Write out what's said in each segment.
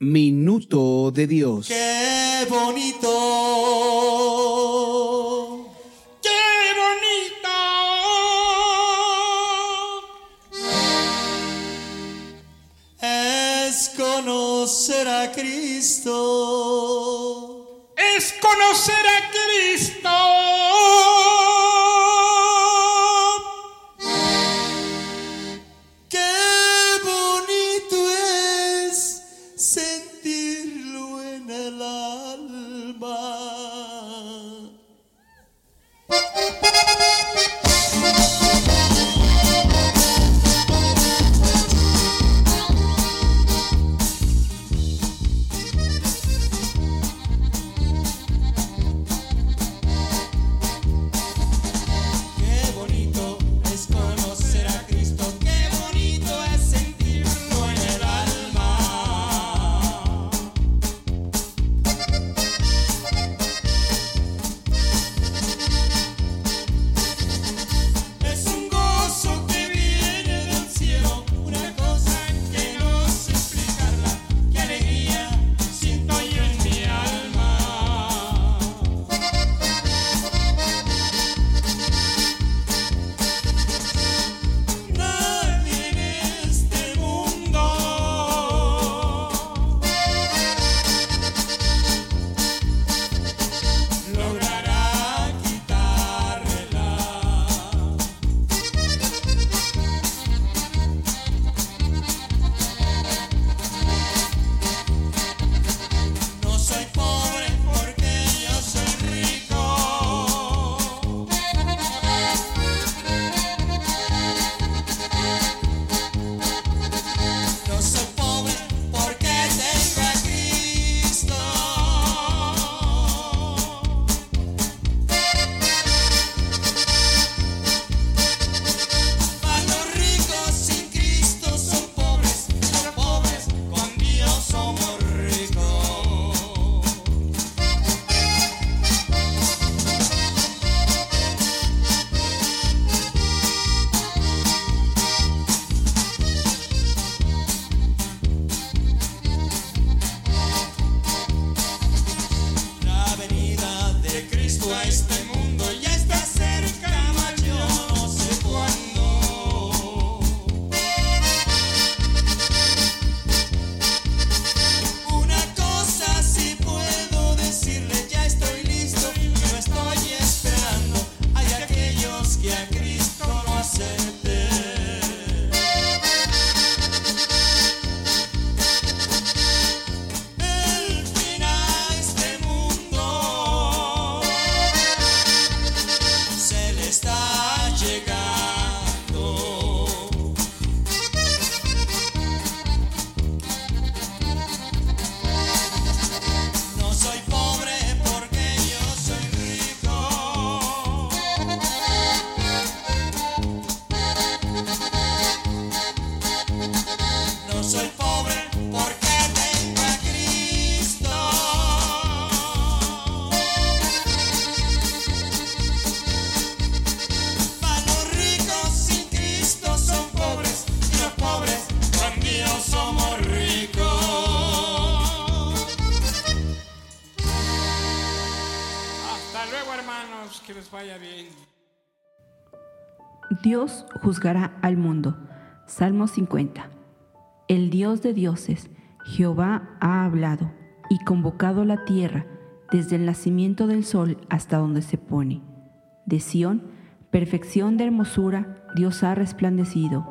Minuto de Dios. Qué bonito. Qué bonito. Es conocer a Cristo. Es conocer a Cristo. Juzgará al mundo. Salmo 50. El Dios de dioses, Jehová ha hablado y convocado la tierra desde el nacimiento del sol hasta donde se pone. De Sión, perfección de hermosura, Dios ha resplandecido.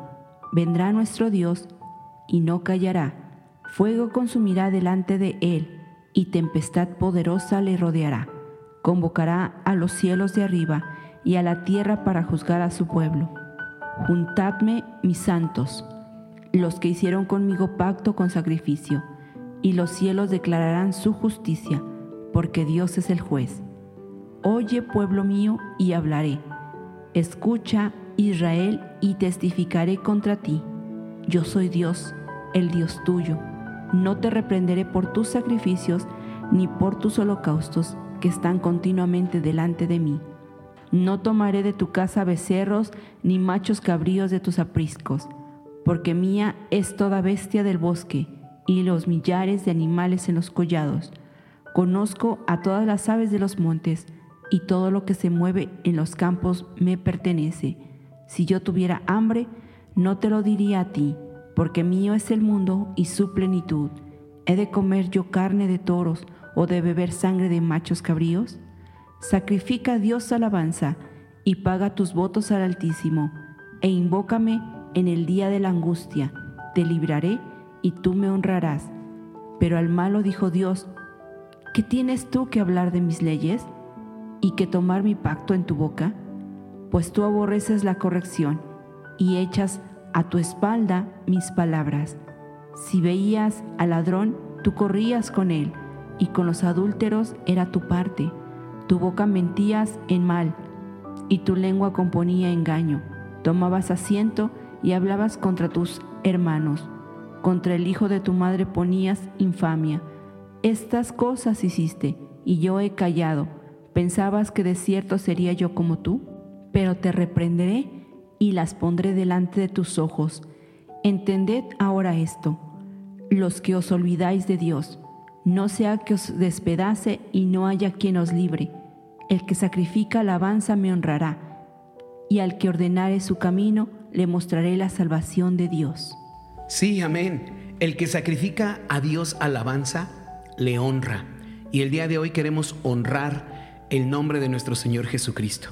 Vendrá nuestro Dios y no callará. Fuego consumirá delante de él y tempestad poderosa le rodeará. Convocará a los cielos de arriba y a la tierra para juzgar a su pueblo. Juntadme, mis santos, los que hicieron conmigo pacto con sacrificio, y los cielos declararán su justicia, porque Dios es el juez. Oye, pueblo mío, y hablaré. Escucha, Israel, y testificaré contra ti. Yo soy Dios, el Dios tuyo. No te reprenderé por tus sacrificios, ni por tus holocaustos, que están continuamente delante de mí. No tomaré de tu casa becerros, ni machos cabríos de tus apriscos, porque mía es toda bestia del bosque, y los millares de animales en los collados. Conozco a todas las aves de los montes, y todo lo que se mueve en los campos me pertenece. Si yo tuviera hambre, no te lo diría a ti, porque mío es el mundo y su plenitud. ¿He de comer yo carne de toros o de beber sangre de machos cabríos? Sacrifica a Dios alabanza y paga tus votos al Altísimo, e invócame en el día de la angustia. Te libraré y tú me honrarás. Pero al malo dijo Dios, ¿qué tienes tú que hablar de mis leyes y que tomar mi pacto en tu boca? Pues tú aborreces la corrección y echas a tu espalda mis palabras. Si veías al ladrón, tú corrías con él, y con los adúlteros era tu parte. Tu boca mentías en mal, y tu lengua componía engaño. Tomabas asiento y hablabas contra tus hermanos. Contra el hijo de tu madre ponías infamia. Estas cosas hiciste, y yo he callado. ¿Pensabas que de cierto sería yo como tú? Pero te reprenderé y las pondré delante de tus ojos. Entended ahora esto, los que os olvidáis de Dios, no sea que os despedace y no haya quien os libre. El que sacrifica alabanza me honrará, y al que ordenare su camino le mostraré la salvación de Dios. Sí, amén. El que sacrifica a Dios alabanza, le honra. Y el día de hoy queremos honrar el nombre de nuestro Señor Jesucristo.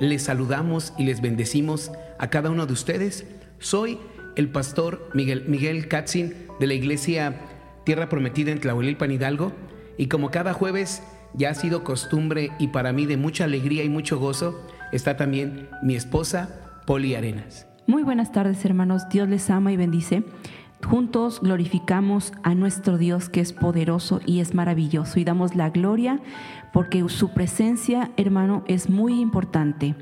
Les saludamos y les bendecimos a cada uno de ustedes. Soy el pastor Miguel, Miguel Katzin de la iglesia Tierra Prometida en Tlahuelilpan Hidalgo. Y como cada jueves ya ha sido costumbre y para mí de mucha alegría y mucho gozo, está también mi esposa Poli Arenas. Muy buenas tardes hermanos, Dios les ama y bendice. Juntos glorificamos a nuestro Dios que es poderoso y es maravilloso y damos la gloria porque su presencia, hermano, es muy importante.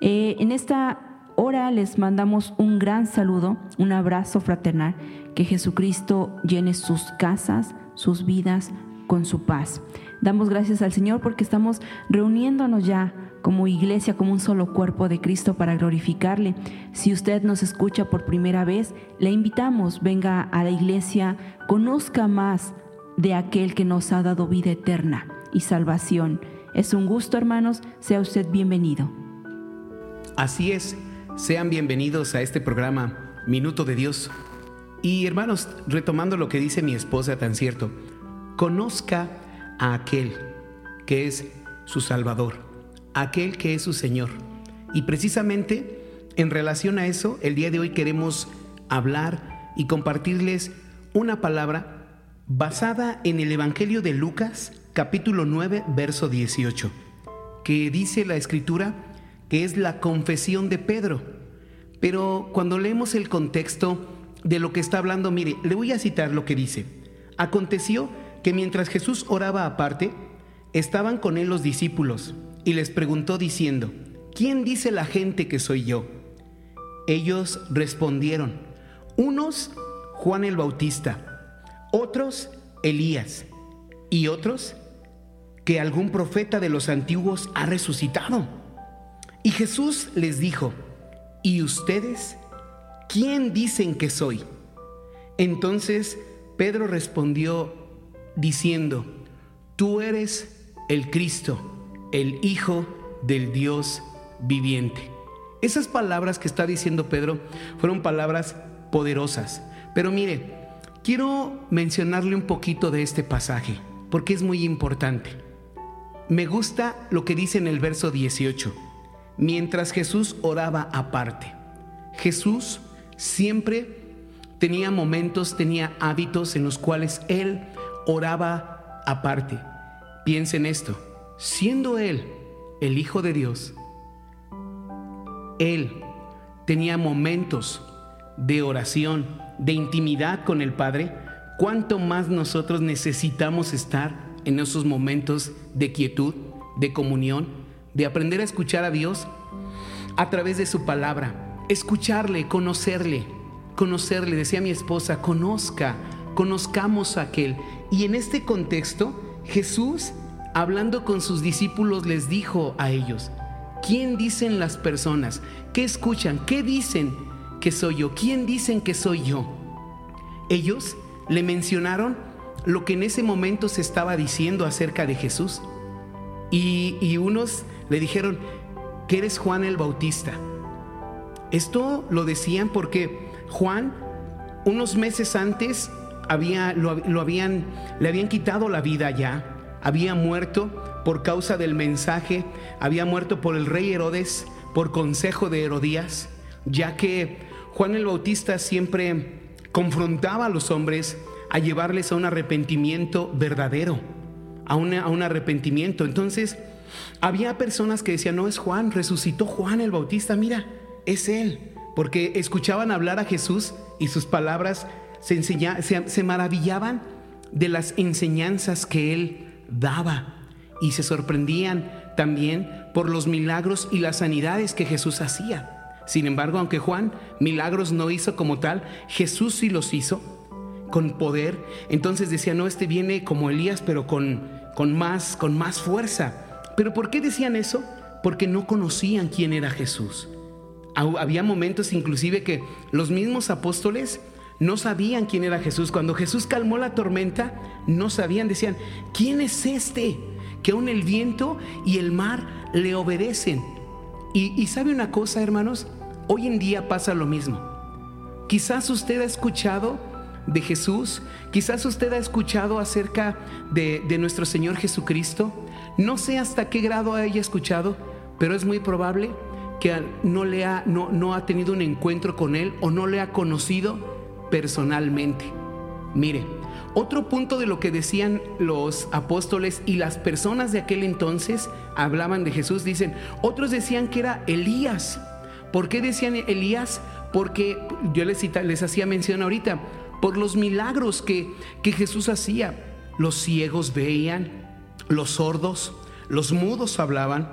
Eh, en esta hora les mandamos un gran saludo, un abrazo fraternal, que Jesucristo llene sus casas, sus vidas con su paz. Damos gracias al Señor porque estamos reuniéndonos ya como iglesia, como un solo cuerpo de Cristo para glorificarle. Si usted nos escucha por primera vez, le invitamos, venga a la iglesia, conozca más de aquel que nos ha dado vida eterna y salvación. Es un gusto, hermanos, sea usted bienvenido. Así es, sean bienvenidos a este programa Minuto de Dios. Y hermanos, retomando lo que dice mi esposa tan cierto, conozca a aquel que es su Salvador, aquel que es su Señor. Y precisamente en relación a eso, el día de hoy queremos hablar y compartirles una palabra basada en el Evangelio de Lucas, capítulo 9, verso 18, que dice la escritura que es la confesión de Pedro. Pero cuando leemos el contexto de lo que está hablando, mire, le voy a citar lo que dice. Aconteció que mientras Jesús oraba aparte, estaban con él los discípulos y les preguntó diciendo, ¿quién dice la gente que soy yo? Ellos respondieron, unos Juan el Bautista, otros Elías y otros que algún profeta de los antiguos ha resucitado. Y Jesús les dijo, ¿y ustedes quién dicen que soy? Entonces Pedro respondió diciendo, tú eres el Cristo, el Hijo del Dios viviente. Esas palabras que está diciendo Pedro fueron palabras poderosas. Pero mire, quiero mencionarle un poquito de este pasaje, porque es muy importante. Me gusta lo que dice en el verso 18. Mientras Jesús oraba aparte. Jesús siempre tenía momentos, tenía hábitos en los cuales él oraba aparte. Piensa en esto. Siendo él el Hijo de Dios, él tenía momentos de oración, de intimidad con el Padre, cuánto más nosotros necesitamos estar en esos momentos de quietud, de comunión, de aprender a escuchar a Dios a través de su palabra, escucharle, conocerle, conocerle, decía mi esposa, conozca, conozcamos a aquel. Y en este contexto, Jesús, hablando con sus discípulos, les dijo a ellos, ¿quién dicen las personas? ¿Qué escuchan? ¿Qué dicen que soy yo? ¿Quién dicen que soy yo? Ellos le mencionaron lo que en ese momento se estaba diciendo acerca de Jesús. Y, y unos le dijeron que eres Juan el Bautista. Esto lo decían porque Juan, unos meses antes, había, lo, lo habían, le habían quitado la vida ya, había muerto por causa del mensaje, había muerto por el rey Herodes, por consejo de Herodías, ya que Juan el Bautista siempre confrontaba a los hombres a llevarles a un arrepentimiento verdadero, a, una- a un arrepentimiento. Entonces, había personas que decían, no es Juan, resucitó Juan el Bautista, mira, es él, porque escuchaban hablar a Jesús y sus palabras se, se maravillaban de las enseñanzas que él daba y se sorprendían también por los milagros y las sanidades que Jesús hacía. Sin embargo, aunque Juan milagros no hizo como tal, Jesús sí los hizo con poder. Entonces decía, no, este viene como Elías, pero con, con, más, con más fuerza. ¿Pero por qué decían eso? Porque no conocían quién era Jesús. Había momentos inclusive que los mismos apóstoles no sabían quién era Jesús. Cuando Jesús calmó la tormenta, no sabían, decían, ¿quién es este? Que aún el viento y el mar le obedecen. Y, y sabe una cosa, hermanos, hoy en día pasa lo mismo. Quizás usted ha escuchado de Jesús, quizás usted ha escuchado acerca de, de nuestro Señor Jesucristo. No sé hasta qué grado haya escuchado, pero es muy probable que no, le ha, no, no ha tenido un encuentro con Él o no le ha conocido personalmente. Mire, otro punto de lo que decían los apóstoles y las personas de aquel entonces hablaban de Jesús, dicen, otros decían que era Elías. ¿Por qué decían Elías? Porque yo les, les hacía mención ahorita, por los milagros que, que Jesús hacía. Los ciegos veían, los sordos, los mudos hablaban.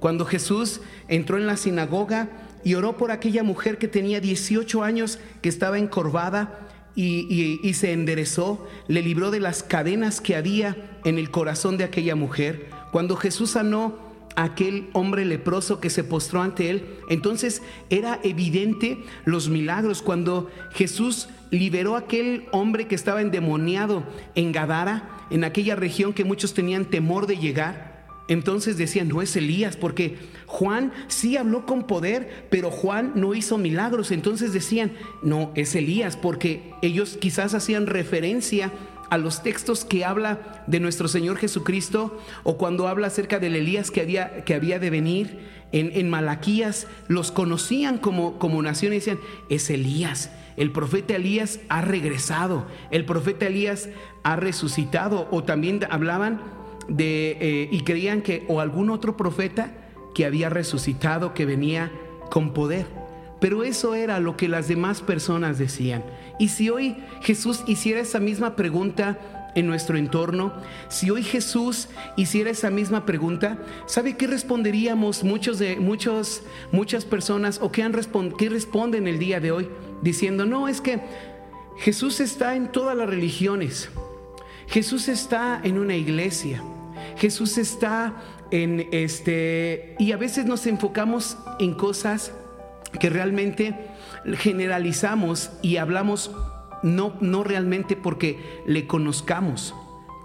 Cuando Jesús entró en la sinagoga y oró por aquella mujer que tenía 18 años, que estaba encorvada y, se enderezó, le libró de las cadenas que había en el corazón de aquella mujer. Cuando Jesús sanó a aquel hombre leproso que se postró ante él, entonces era evidente los milagros. Cuando Jesús liberó a aquel hombre que estaba endemoniado en Gadara, en aquella región que muchos tenían temor de llegar, entonces decían, no es Elías, porque Juan sí habló con poder, pero Juan no hizo milagros. Entonces decían, no, es Elías, porque ellos quizás hacían referencia a los textos que habla de nuestro Señor Jesucristo o cuando habla acerca del Elías que había, que había de venir en, en Malaquías, los conocían como, como nación y decían, es Elías. El profeta Elías ha regresado, el profeta Elías ha resucitado o también hablaban de, eh, y creían que o algún otro profeta que había resucitado, que venía con poder. Pero eso era lo que las demás personas decían. Y si hoy Jesús hiciera esa misma pregunta en nuestro entorno, si hoy Jesús hiciera esa misma pregunta, ¿sabe qué responderíamos muchos de muchos muchas personas o qué han respon- qué responden el día de hoy diciendo, "No, es que Jesús está en todas las religiones. Jesús está en una iglesia. Jesús está en este y a veces nos enfocamos en cosas que realmente generalizamos y hablamos no, no realmente porque le conozcamos.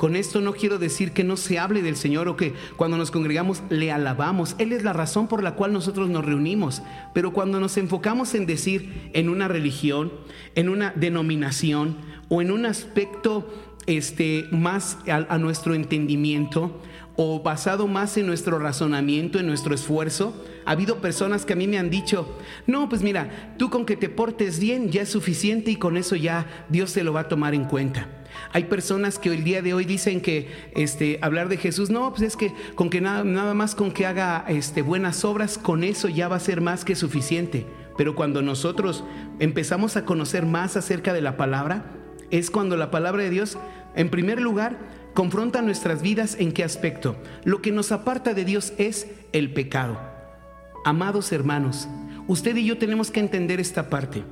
Con esto no quiero decir que no se hable del Señor o que cuando nos congregamos le alabamos. Él es la razón por la cual nosotros nos reunimos. Pero cuando nos enfocamos en decir en una religión, en una denominación o en un aspecto este, más a, a nuestro entendimiento o basado más en nuestro razonamiento, en nuestro esfuerzo, ha habido personas que a mí me han dicho, no, pues mira, tú con que te portes bien ya es suficiente y con eso ya Dios se lo va a tomar en cuenta. Hay personas que el día de hoy dicen que este, hablar de Jesús, no, pues es que con que nada, nada más con que haga este, buenas obras, con eso ya va a ser más que suficiente. Pero cuando nosotros empezamos a conocer más acerca de la palabra, es cuando la palabra de Dios, en primer lugar, confronta nuestras vidas en qué aspecto. Lo que nos aparta de Dios es el pecado. Amados hermanos, usted y yo tenemos que entender esta parte.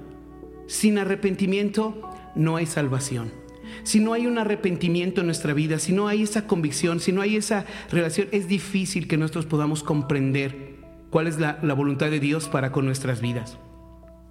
Sin arrepentimiento no hay salvación. Si no hay un arrepentimiento en nuestra vida, si no hay esa convicción, si no hay esa relación, es difícil que nosotros podamos comprender cuál es la, voluntad de Dios para con nuestras vidas.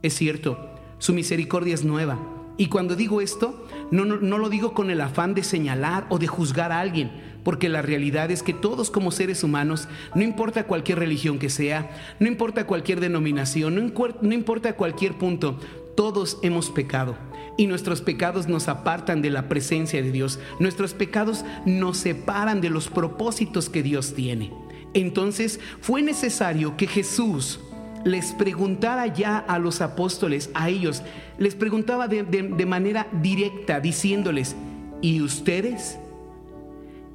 Es cierto, su misericordia es nueva. Y cuando digo esto, no, lo digo con el afán de señalar o de juzgar a alguien, porque la realidad es que todos como seres humanos, no importa cualquier religión que sea, no importa cualquier denominación, no, no importa cualquier punto, todos hemos pecado. Y nuestros pecados nos apartan de la presencia de Dios. Nuestros pecados nos separan de los propósitos que Dios tiene. Entonces fue necesario que Jesús les preguntara ya a los apóstoles, a ellos, les preguntaba de, manera directa, diciéndoles, ¿y ustedes?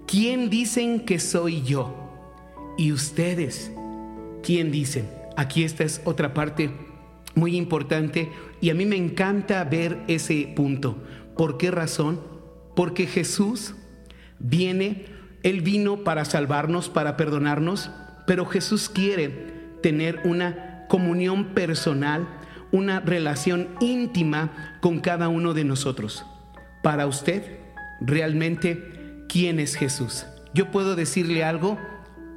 ¿Quién dicen que soy yo? ¿Y ustedes? ¿Quién dicen? Aquí esta es otra parte muy importante y a mí me encanta ver ese punto. ¿Por qué razón? Porque Jesús viene, Él vino para salvarnos, para perdonarnos, pero Jesús quiere tener una comunión personal, una relación íntima con cada uno de nosotros. Para usted, realmente, ¿quién es Jesús? Yo puedo decirle algo,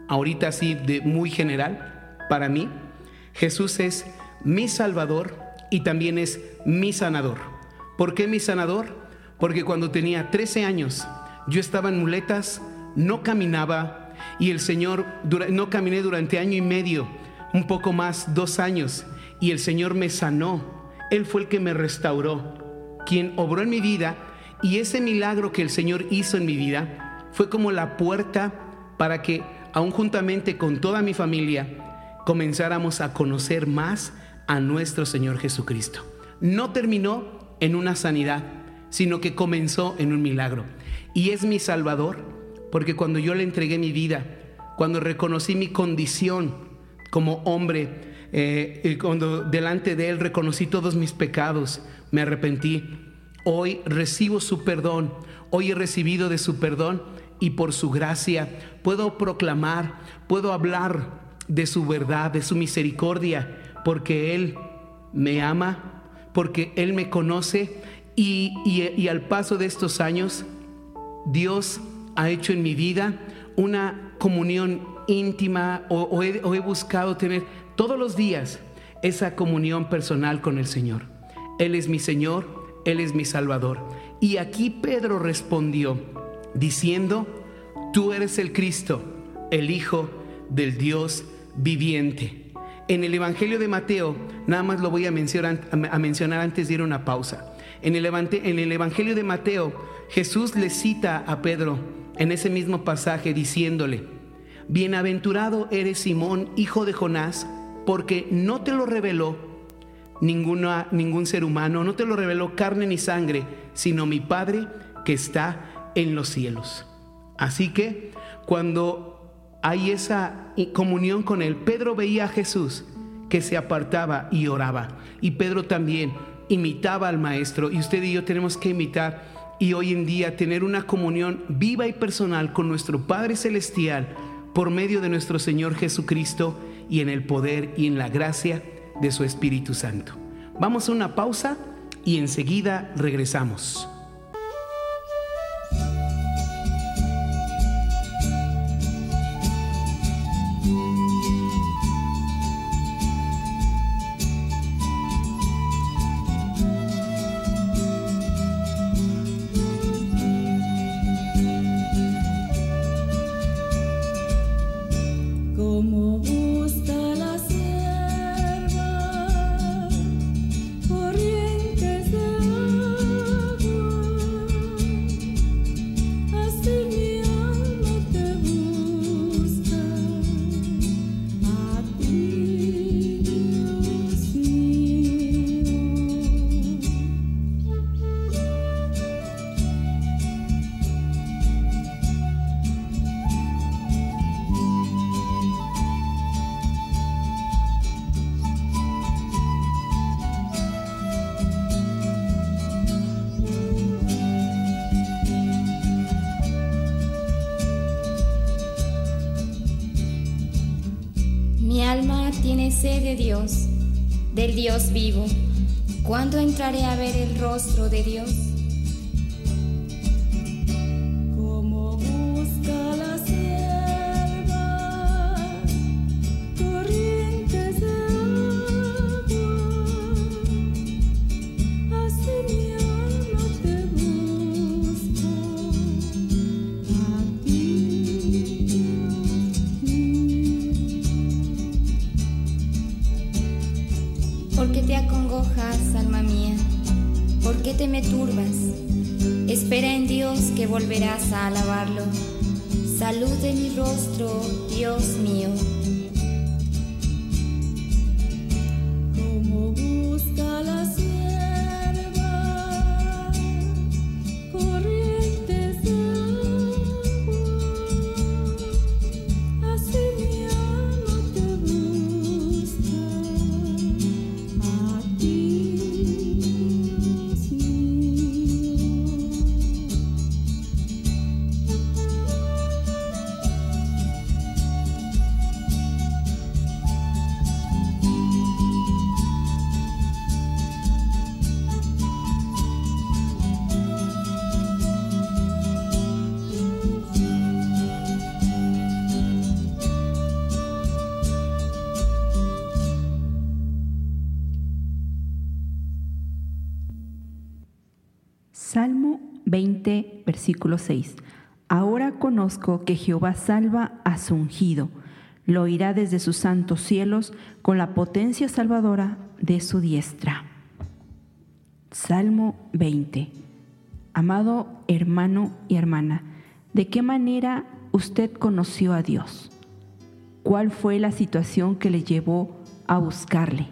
ahorita así de muy general, para mí, Jesús es mi Salvador y también es mi sanador. ¿Por qué mi sanador? Porque cuando tenía 13 años, yo estaba en muletas, no caminaba y el Señor, no caminé durante año y medio, un poco más, dos años, y el Señor me sanó. Él fue el que me restauró, quien obró en mi vida y ese milagro que el Señor hizo en mi vida fue como la puerta para que, aún juntamente con toda mi familia, comenzáramos a conocer más a nuestro Señor Jesucristo. No terminó en una sanidad, sino que comenzó en un milagro. Y es mi Salvador, porque cuando yo le entregué mi vida, cuando reconocí mi condición como hombre, eh, y cuando delante de Él reconocí todos mis pecados, me arrepentí, hoy recibo su perdón, hoy he recibido de su perdón y por su gracia puedo proclamar, puedo hablar de su verdad, de su misericordia, porque Él me ama, porque Él me conoce y, al paso de estos años, Dios ha hecho en mi vida una comunión íntima o he buscado tener todos los días esa comunión personal con el Señor. Él es mi Señor, Él es mi Salvador. Y aquí Pedro respondió diciendo, tú eres el Cristo, el Hijo del Dios viviente. En el Evangelio de Mateo, nada más lo voy a mencionar, antes de ir a una pausa. En el, en el Evangelio de Mateo, Jesús le cita a Pedro en ese mismo pasaje diciéndole, Bienaventurado eres Simón, hijo de Jonás, porque no te lo reveló ninguna, ningún ser humano, no te lo reveló carne ni sangre, sino mi Padre que está en los cielos. Así que cuando hay esa comunión con Él. Pedro veía a Jesús que se apartaba y oraba. Y Pedro también imitaba al Maestro. Y usted y yo tenemos que imitar y hoy en día tener una comunión viva y personal con nuestro Padre Celestial por medio de nuestro Señor Jesucristo y en el poder y en la gracia de su Espíritu Santo. Vamos a una pausa y enseguida regresamos. Alabarlo. Salud de mi rostro, Dios mío. Conozco que Jehová salva a su ungido, lo oirá desde sus santos cielos con la potencia salvadora de su diestra. Salmo 20. Amado hermano y hermana, ¿de qué manera usted conoció a Dios? ¿Cuál fue la situación que le llevó a buscarle?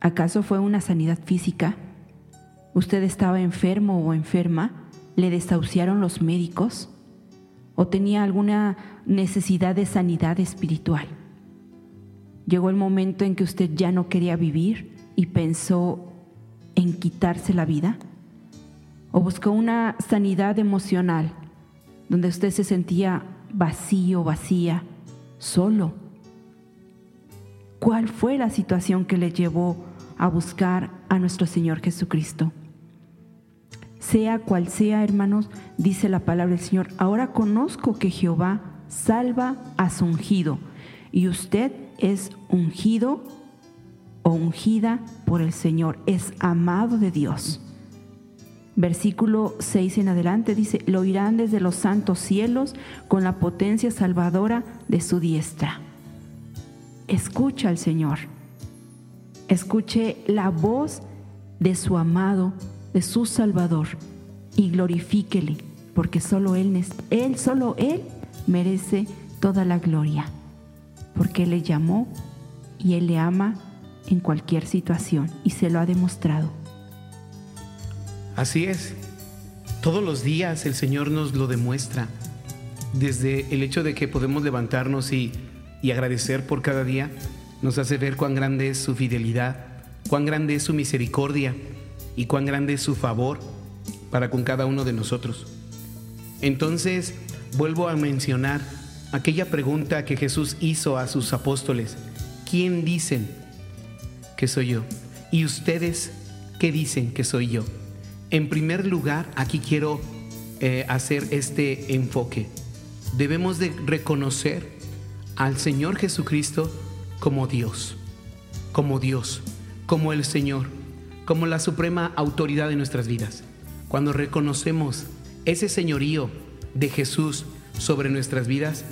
¿Acaso fue una sanidad física? ¿Usted estaba enfermo o enferma? ¿Le desahuciaron los médicos? ¿O tenía alguna necesidad de sanidad espiritual? Llegó el momento en que usted ya no quería vivir y pensó en quitarse la vida. ¿O buscó una sanidad emocional donde usted se sentía vacío, vacía, solo? ¿Cuál fue la situación que le llevó a buscar a nuestro Señor Jesucristo? Sea cual sea, hermanos, dice la palabra del Señor, ahora conozco que Jehová salva a su ungido y usted es ungido o ungida por el Señor, es amado de Dios. Versículo 6 en adelante dice, lo oirán desde los santos cielos con la potencia salvadora de su diestra. Escucha al Señor, escuche la voz de su amado de su Salvador y glorifíquele, porque solo él, él, solo Él merece toda la gloria, porque Él le llamó y Él le ama en cualquier situación y se lo ha demostrado. Así es. Todos los días el Señor nos lo demuestra. Desde el hecho de que podemos levantarnos y, y agradecer por cada día, nos hace ver cuán grande es su fidelidad, cuán grande es su misericordia y cuán grande es su favor para con cada uno de nosotros. Entonces, vuelvo a mencionar aquella pregunta que Jesús hizo a sus apóstoles. ¿Quién dicen que soy yo? ¿Y ustedes qué dicen que soy yo? En primer lugar, aquí quiero eh, hacer este enfoque. Debemos de reconocer al Señor Jesucristo como Dios, como Dios, como el Señor, como la suprema autoridad de nuestras vidas. Cuando reconocemos ese señorío de Jesús sobre nuestras vidas,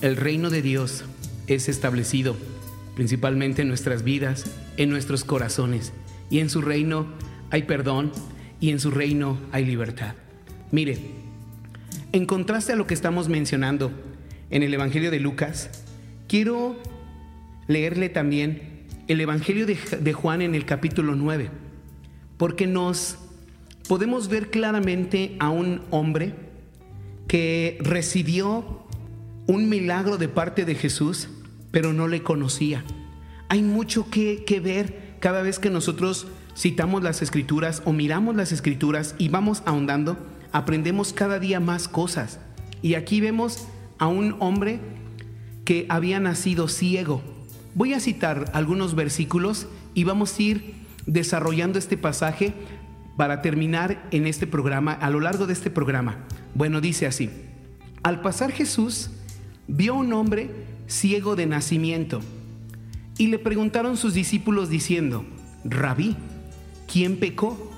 el reino de Dios es establecido principalmente en nuestras vidas, en nuestros corazones. Y en su reino hay perdón y en su reino hay libertad. Mire, en contraste a lo que estamos mencionando en el Evangelio de Lucas, quiero leerle también el Evangelio de, Juan en el capítulo 9, porque nos podemos ver claramente a un hombre que recibió un milagro de parte de Jesús, pero no le conocía. Hay mucho que, que ver cada vez que nosotros citamos las escrituras o miramos las escrituras y vamos ahondando, aprendemos cada día más cosas. Y aquí vemos a un hombre que había nacido ciego. Voy a citar algunos versículos y vamos a ir desarrollando este pasaje para terminar en este programa, a lo largo de este programa. Bueno, dice así, al pasar Jesús vio un hombre ciego de nacimiento y le preguntaron sus discípulos diciendo, Rabí, ¿quién pecó?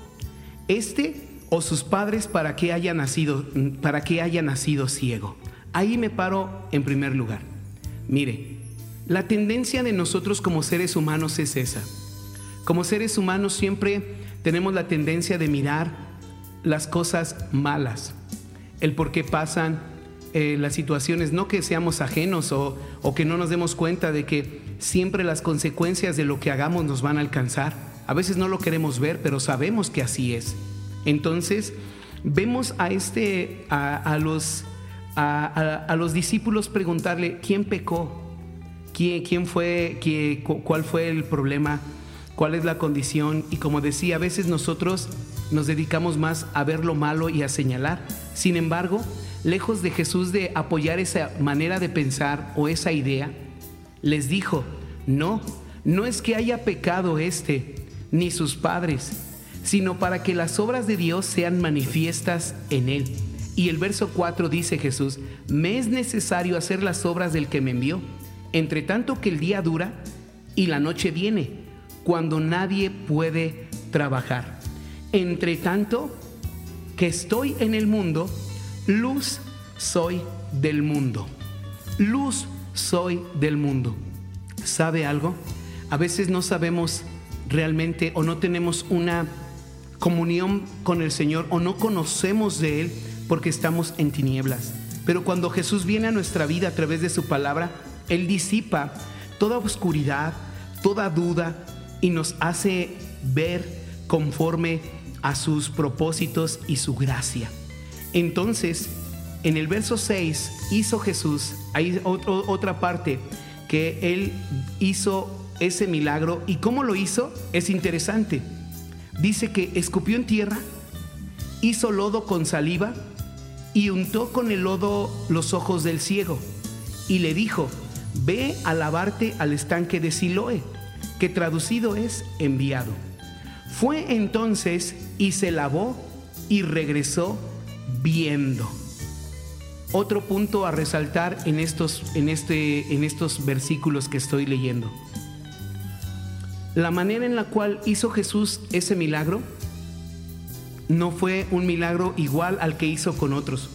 ¿Este o sus padres para que haya nacido, para que haya nacido ciego? Ahí me paro en primer lugar. Mire, la tendencia de nosotros como seres humanos es esa. Como seres humanos siempre tenemos la tendencia de mirar las cosas malas, el por qué pasan eh, las situaciones, no que seamos ajenos o, que no nos demos cuenta de que siempre las consecuencias de lo que hagamos nos van a alcanzar. A veces no lo queremos ver, pero sabemos que así es. Entonces, vemos a, este, a, los, a los discípulos preguntarle, ¿quién pecó? ¿Quién, fue? ¿Qué- cu- ¿Cuál fue el problema? ¿Cuál es la condición? Y como decía, a veces nosotros nos dedicamos más a ver lo malo y a señalar. Sin embargo, lejos de Jesús de apoyar esa manera de pensar o esa idea, les dijo, no, no es que haya pecado este, ni sus padres, sino para que las obras de Dios sean manifiestas en él. Y el verso 4 dice Jesús, me es necesario hacer las obras del que me envió, entre tanto que el día dura y la noche viene, cuando nadie puede trabajar. Entre tanto que estoy en el mundo, luz soy del mundo. Luz soy del mundo. ¿Sabe algo? A veces no sabemos realmente o no tenemos una comunión con el Señor o no conocemos de Él porque estamos en tinieblas. Pero cuando Jesús viene a nuestra vida a través de su palabra, Él disipa toda oscuridad, toda duda y nos hace ver conforme a sus propósitos y su gracia. Entonces, en el verso 6 hizo Jesús, hay otra parte que Él hizo ese milagro y cómo lo hizo es interesante. Dice que escupió en tierra, hizo lodo con saliva y untó con el lodo los ojos del ciego y le dijo, ve a lavarte al estanque de Siloé, que traducido es enviado. Fue entonces y se lavó y regresó viendo. Otro punto a resaltar en estos, en este, en estos versículos que estoy leyendo. La manera en la cual hizo Jesús ese milagro no fue un milagro igual al que hizo con otros.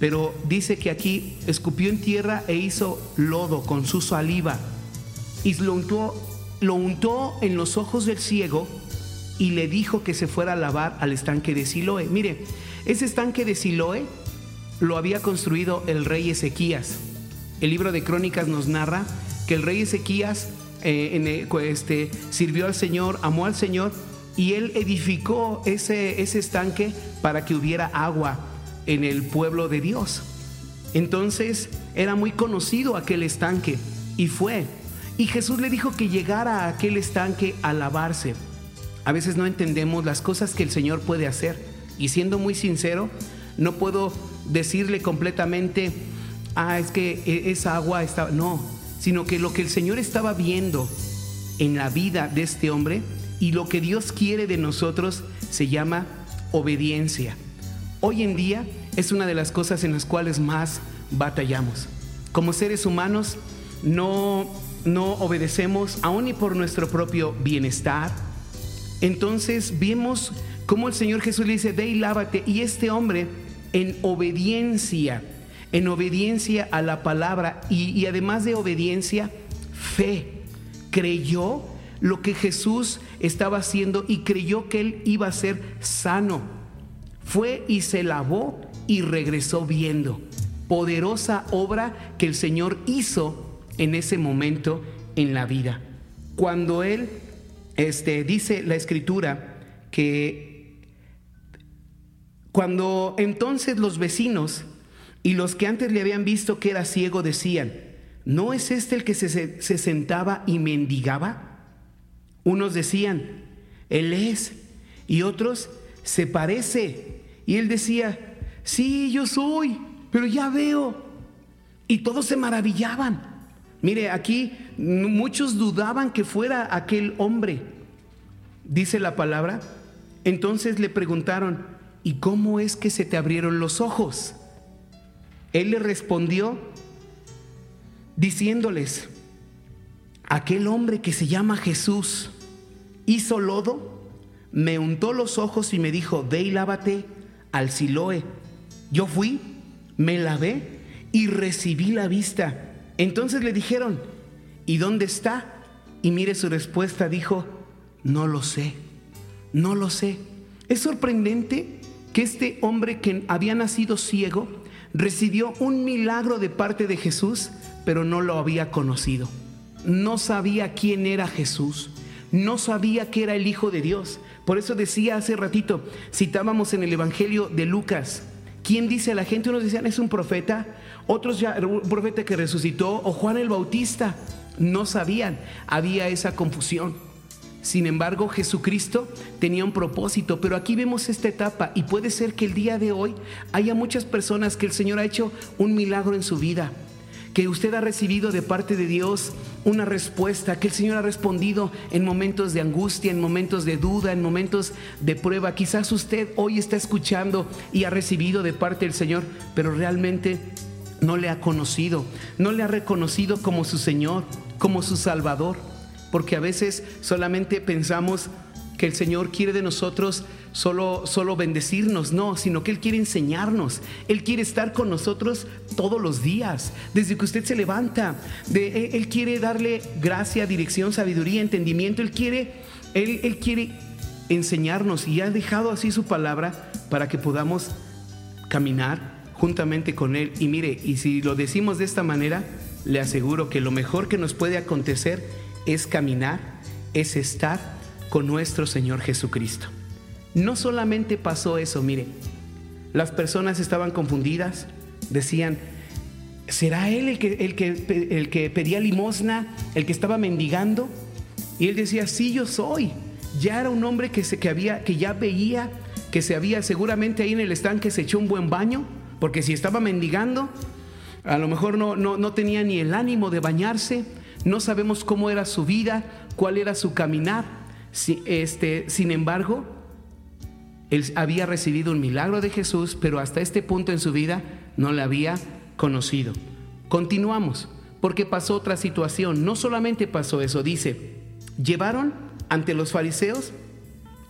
Pero dice que aquí escupió en tierra e hizo lodo con su saliva y lo untó, lo untó en los ojos del ciego y le dijo que se fuera a lavar al estanque de Siloé. Mire, ese estanque de Siloé lo había construido el rey Ezequías. El libro de Crónicas nos narra que el rey Ezequías eh, en el- este, sirvió al Señor, amó al Señor y él edificó ese estanque para que hubiera agua en el pueblo de Dios. Entonces era muy conocido aquel estanque y fue. Y Jesús le dijo que llegara a aquel estanque a lavarse. A veces no entendemos las cosas que el Señor puede hacer. Y siendo muy sincero, no puedo decirle completamente, ah, es que e- esa agua estaba... No, sino que lo que el Señor estaba viendo en la vida de este hombre y lo que Dios quiere de nosotros se llama obediencia. Hoy en día es una de las cosas en las cuales más batallamos. Como seres humanos no, no obedecemos aún ni por nuestro propio bienestar. Entonces vemos cómo el Señor Jesús le dice, ve y lávate. Y este hombre en obediencia, en obediencia a la palabra y, y además de obediencia, fe, creyó lo que Jesús estaba haciendo y creyó que él iba a ser sano. Fue y se lavó y regresó viendo. Poderosa obra que el Señor hizo en ese momento en la vida. Cuando él este, dice la escritura que cuando entonces los vecinos y los que antes le habían visto que era ciego decían, ¿no es este el que se, se- se sentaba y mendigaba? Unos decían, Él es, y otros, se parece. Y él decía, sí, yo soy, pero ya veo. Y todos se maravillaban. Mire, aquí muchos dudaban que fuera aquel hombre. Dice la palabra. Entonces le preguntaron, ¿y cómo es que se te abrieron los ojos? Él le respondió diciéndoles, aquel hombre que se llama Jesús hizo lodo, me untó los ojos y me dijo, ve y lávate al Siloé. Yo fui, me lavé y recibí la vista. Entonces le dijeron, ¿y dónde está? Y mire su respuesta, dijo, no lo sé, no lo sé. Es sorprendente que este hombre que había nacido ciego recibió un milagro de parte de Jesús, pero no lo había conocido. No sabía quién era Jesús. No sabía que era el Hijo de Dios. Por eso decía hace ratito, citábamos en el Evangelio de Lucas, ¿quién dice a la gente? Unos decían es un profeta, otros ya un profeta que resucitó o Juan el Bautista. No sabían, había esa confusión. Sin embargo, Jesucristo tenía un propósito, pero aquí vemos esta etapa y puede ser que el día de hoy haya muchas personas que el Señor ha hecho un milagro en su vida, que usted ha recibido de parte de Dios una respuesta, que el Señor ha respondido en momentos de angustia, en momentos de duda, en momentos de prueba. Quizás usted hoy está escuchando y ha recibido de parte del Señor, pero realmente no le ha conocido, no le ha reconocido como su Señor, como su Salvador porque a veces solamente pensamos que el Señor quiere de nosotros solo, solo bendecirnos, no, sino que Él quiere enseñarnos, Él quiere estar con nosotros todos los días, desde que usted se levanta, él, él quiere darle gracia, dirección, sabiduría, entendimiento, Él quiere, él, él quiere enseñarnos y ha dejado así su palabra para que podamos caminar juntamente con Él. Y mire, y si lo decimos de esta manera, le aseguro que lo mejor que nos puede acontecer es caminar, es estar con nuestro Señor Jesucristo. No solamente pasó eso, mire, las personas estaban confundidas, decían, ¿será él el que, el que, el que pedía limosna, el que estaba mendigando? Y él decía, sí, yo soy. Ya era un hombre que, se, que, había, que ya veía, que se había seguramente ahí en el estanque se echó un buen baño, porque si estaba mendigando, a lo mejor no, no, no tenía ni el ánimo de bañarse, no sabemos cómo era su vida, cuál era su caminar. Este, sin embargo, él había recibido un milagro de Jesús, pero hasta este punto en su vida no le había conocido. Continuamos, porque pasó otra situación. No solamente pasó eso, dice, llevaron ante los fariseos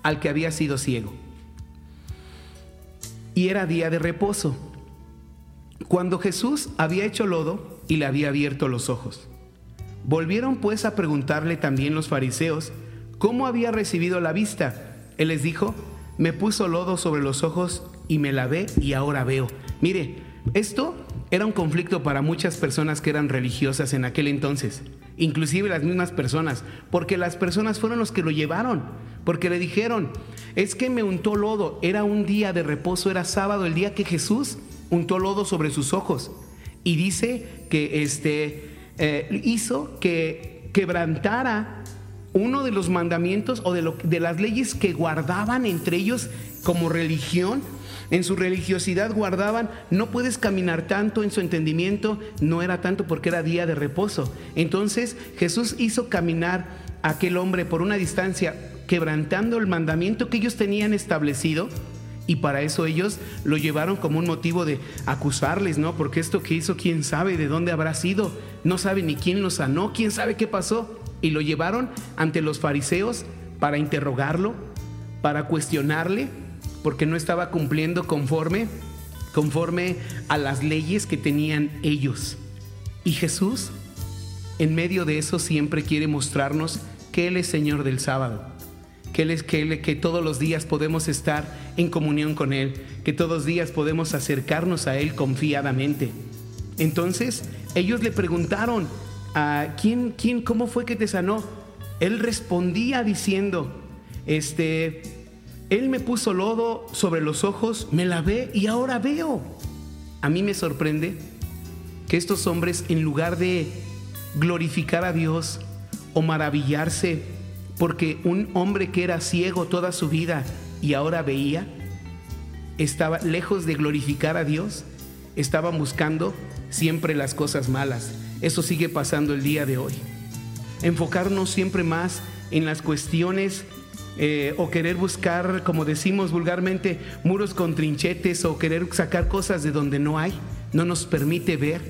al que había sido ciego. Y era día de reposo. Cuando Jesús había hecho lodo y le había abierto los ojos. Volvieron pues a preguntarle también los fariseos cómo había recibido la vista. Él les dijo, me puso lodo sobre los ojos y me lavé y ahora veo. Mire, esto era un conflicto para muchas personas que eran religiosas en aquel entonces, inclusive las mismas personas, porque las personas fueron los que lo llevaron, porque le dijeron, es que me untó lodo, era un día de reposo, era sábado, el día que Jesús untó lodo sobre sus ojos. Y dice que este, eh, hizo que quebrantara uno de los mandamientos o de, lo, de las leyes que guardaban entre ellos como religión. En su religiosidad guardaban, no puedes caminar tanto en su entendimiento, no era tanto porque era día de reposo. Entonces Jesús hizo caminar a aquel hombre por una distancia, quebrantando el mandamiento que ellos tenían establecido, y para eso ellos lo llevaron como un motivo de acusarles, ¿no? Porque esto que hizo, quién sabe de dónde habrá sido, no sabe ni quién lo sanó, quién sabe qué pasó. Y lo llevaron ante los fariseos para interrogarlo, para cuestionarle, porque no estaba cumpliendo conforme, conforme a las leyes que tenían ellos. Y Jesús, en medio de eso, siempre quiere mostrarnos que Él es Señor del sábado que, él es, que, él, que todos los días podemos estar en comunión con Él, que todos los días podemos acercarnos a Él confiadamente. Entonces, ellos le preguntaron, ¿a quién, quién, cómo fue que te sanó? Él respondía diciendo, este, Él me puso lodo sobre los ojos, me lavé y ahora veo. A mí me sorprende que estos hombres, en lugar de glorificar a Dios o maravillarse, porque un hombre que era ciego toda su vida y ahora veía, estaba lejos de glorificar a Dios, estaban buscando siempre las cosas malas. Eso sigue pasando el día de hoy. Enfocarnos siempre más en las cuestiones eh, o querer buscar, como decimos vulgarmente, muros con trinchetes o querer sacar cosas de donde no hay, no nos permite ver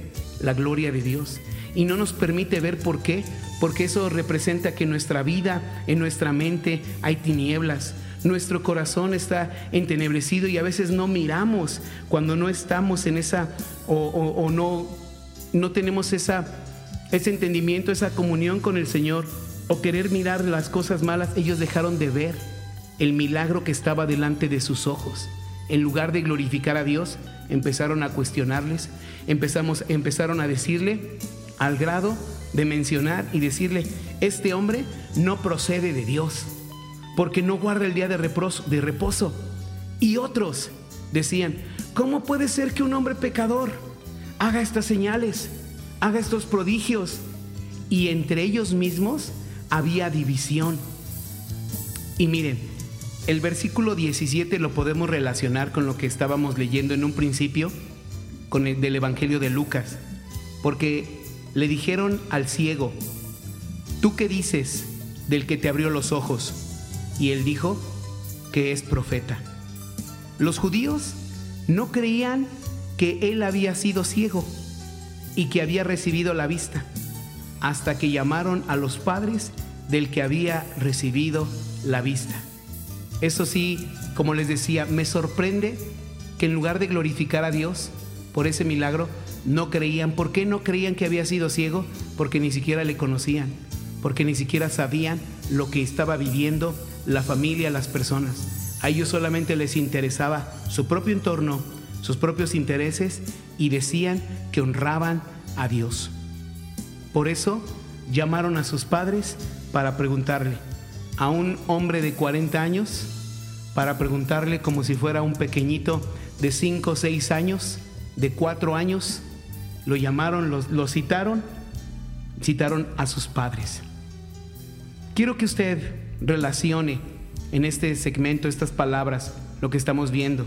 la gloria de Dios. Y no nos permite ver por qué, porque eso representa que en nuestra vida, en nuestra mente hay tinieblas, nuestro corazón está entenebrecido y a veces no miramos cuando no estamos en esa o, no, no tenemos esa, ese entendimiento, esa comunión con el Señor o querer mirar las cosas malas. Ellos dejaron de ver el milagro que estaba delante de sus ojos. En lugar de glorificar a Dios, empezaron a cuestionarles, empezamos, empezaron a decirle al grado de mencionar y decirle, este hombre no procede de Dios porque no guarda el día de reposo, de reposo. Y otros decían, ¿cómo puede ser que un hombre pecador haga estas señales, haga estos prodigios? Y entre ellos mismos había división. Y miren, el versículo 17 lo podemos relacionar con lo que estábamos leyendo en un principio, con el del Evangelio de Lucas, porque le dijeron al ciego, ¿tú qué dices del que te abrió los ojos? Y él dijo que es profeta. Los judíos no creían que él había sido ciego y que había recibido la vista, hasta que llamaron a los padres del que había recibido la vista. Eso sí, como les decía, me sorprende que en lugar de glorificar a Dios por ese milagro, no creían. ¿Por qué no creían que había sido ciego? Porque ni siquiera le conocían, porque ni siquiera sabían lo que estaba viviendo la familia, las personas. A ellos solamente les interesaba su propio entorno, sus propios intereses y decían que honraban a Dios. Por eso llamaron a sus padres para preguntarle, a un hombre de 40 años, para preguntarle como si fuera un pequeñito de 5 o 6 años, de 4 años, lo llamaron, lo, lo citaron, citaron a sus padres. Quiero que usted relacione en este segmento estas palabras, lo que estamos viendo,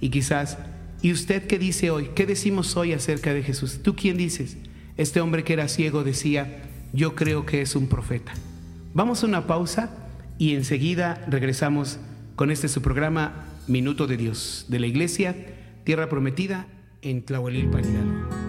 y quizás, ¿y usted qué dice hoy? ¿Qué decimos hoy acerca de Jesús? ¿Tú quién dices? Este hombre que era ciego decía, yo creo que es un profeta. Vamos a una pausa y enseguida regresamos con este su programa Minuto de Dios de la Iglesia Tierra Prometida en Tlahuelilpan Hidalgo.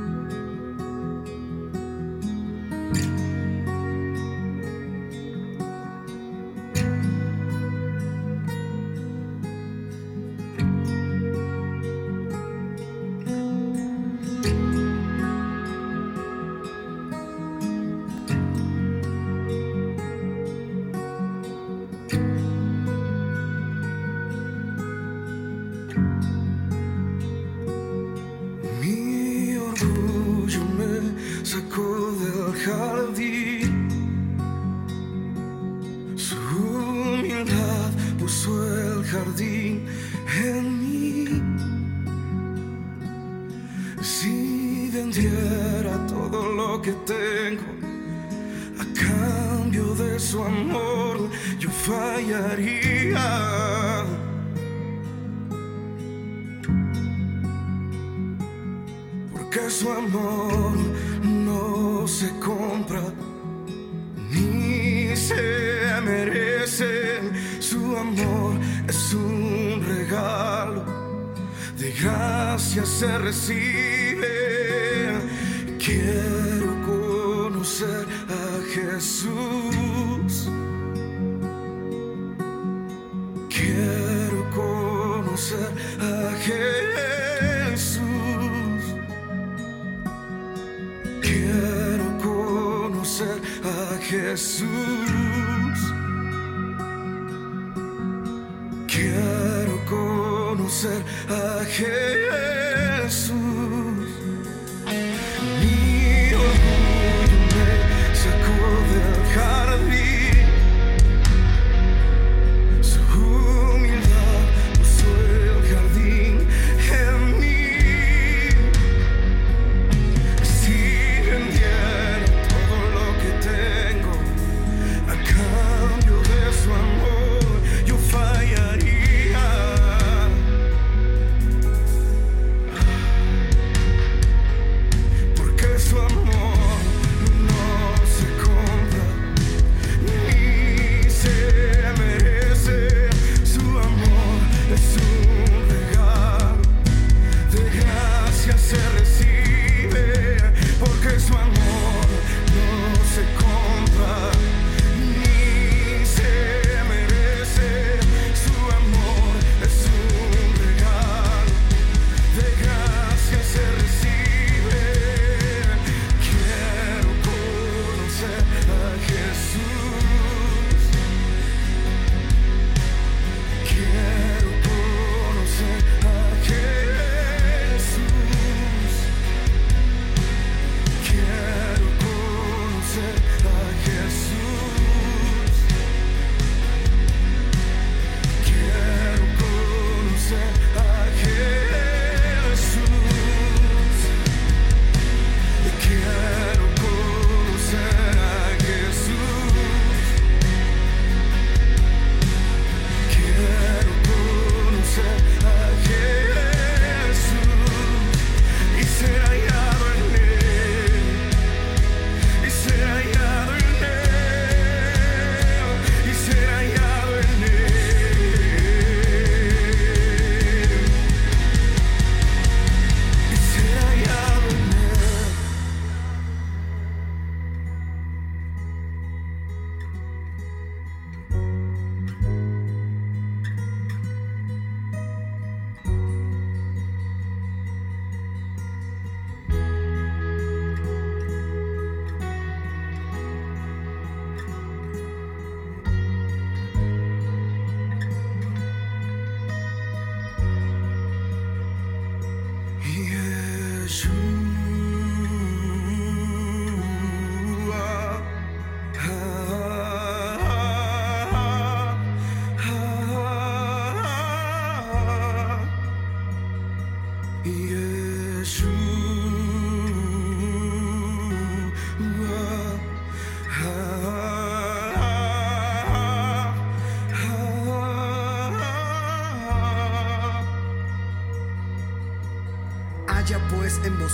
Porque su amor no se compra ni se merece. Su amor es un regalo, de gracia se recibe. Jesús. Quiero conocer a Jesús.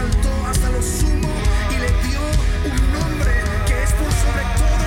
exaltó hasta lo sumo y le dio un nombre que es por sobre todo